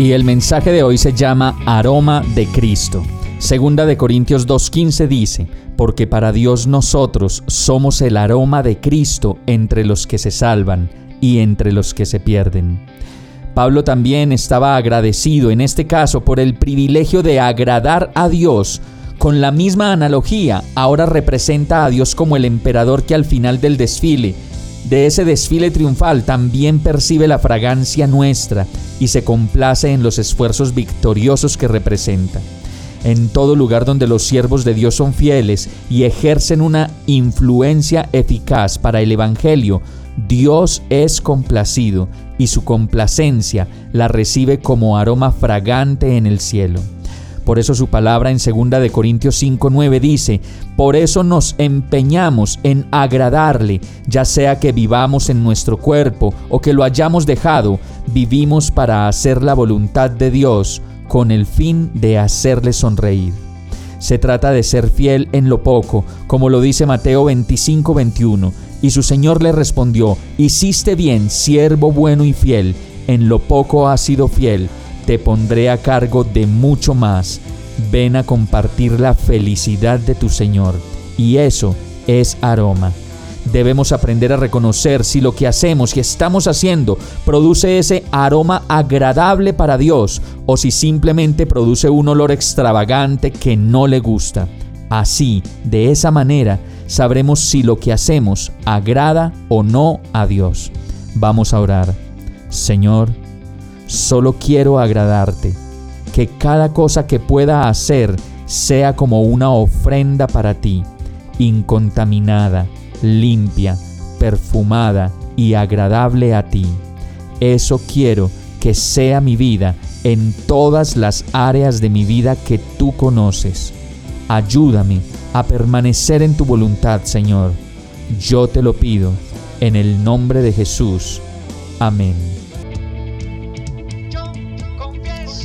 Y el mensaje de hoy se llama Aroma de Cristo. Segunda de Corintios 2.15 dice, porque para Dios nosotros somos el aroma de Cristo entre los que se salvan y entre los que se pierden. Pablo también estaba agradecido en este caso por el privilegio de agradar a Dios. Con la misma analogía, ahora representa a Dios como el emperador que al final del desfile, de ese desfile triunfal, también percibe la fragancia nuestra y se complace en los esfuerzos victoriosos que representa en todo lugar donde los siervos de Dios son fieles y ejercen una influencia eficaz para el Evangelio, Dios es complacido y su complacencia la recibe como aroma fragante en el cielo. Por eso su palabra en 2 de Corintios 5:9 dice, "Por eso nos empeñamos en agradarle, ya sea que vivamos en nuestro cuerpo o que lo hayamos dejado, vivimos para hacer la voluntad de Dios." con el fin de hacerle sonreír. Se trata de ser fiel en lo poco, como lo dice Mateo 25, 21. Y su Señor le respondió, Hiciste bien, siervo bueno y fiel, en lo poco has sido fiel, te pondré a cargo de mucho más. Ven a compartir la felicidad de tu Señor. Y eso es aroma. Debemos aprender a reconocer si lo que hacemos y estamos haciendo produce ese aroma agradable para Dios o si simplemente produce un olor extravagante que no le gusta. Así, de esa manera, sabremos si lo que hacemos agrada o no a Dios. Vamos a orar. Señor, solo quiero agradarte, que cada cosa que pueda hacer sea como una ofrenda para ti, incontaminada limpia, perfumada y agradable a ti. Eso quiero que sea mi vida en todas las áreas de mi vida que tú conoces. Ayúdame a permanecer en tu voluntad, Señor. Yo te lo pido, en el nombre de Jesús. Amén.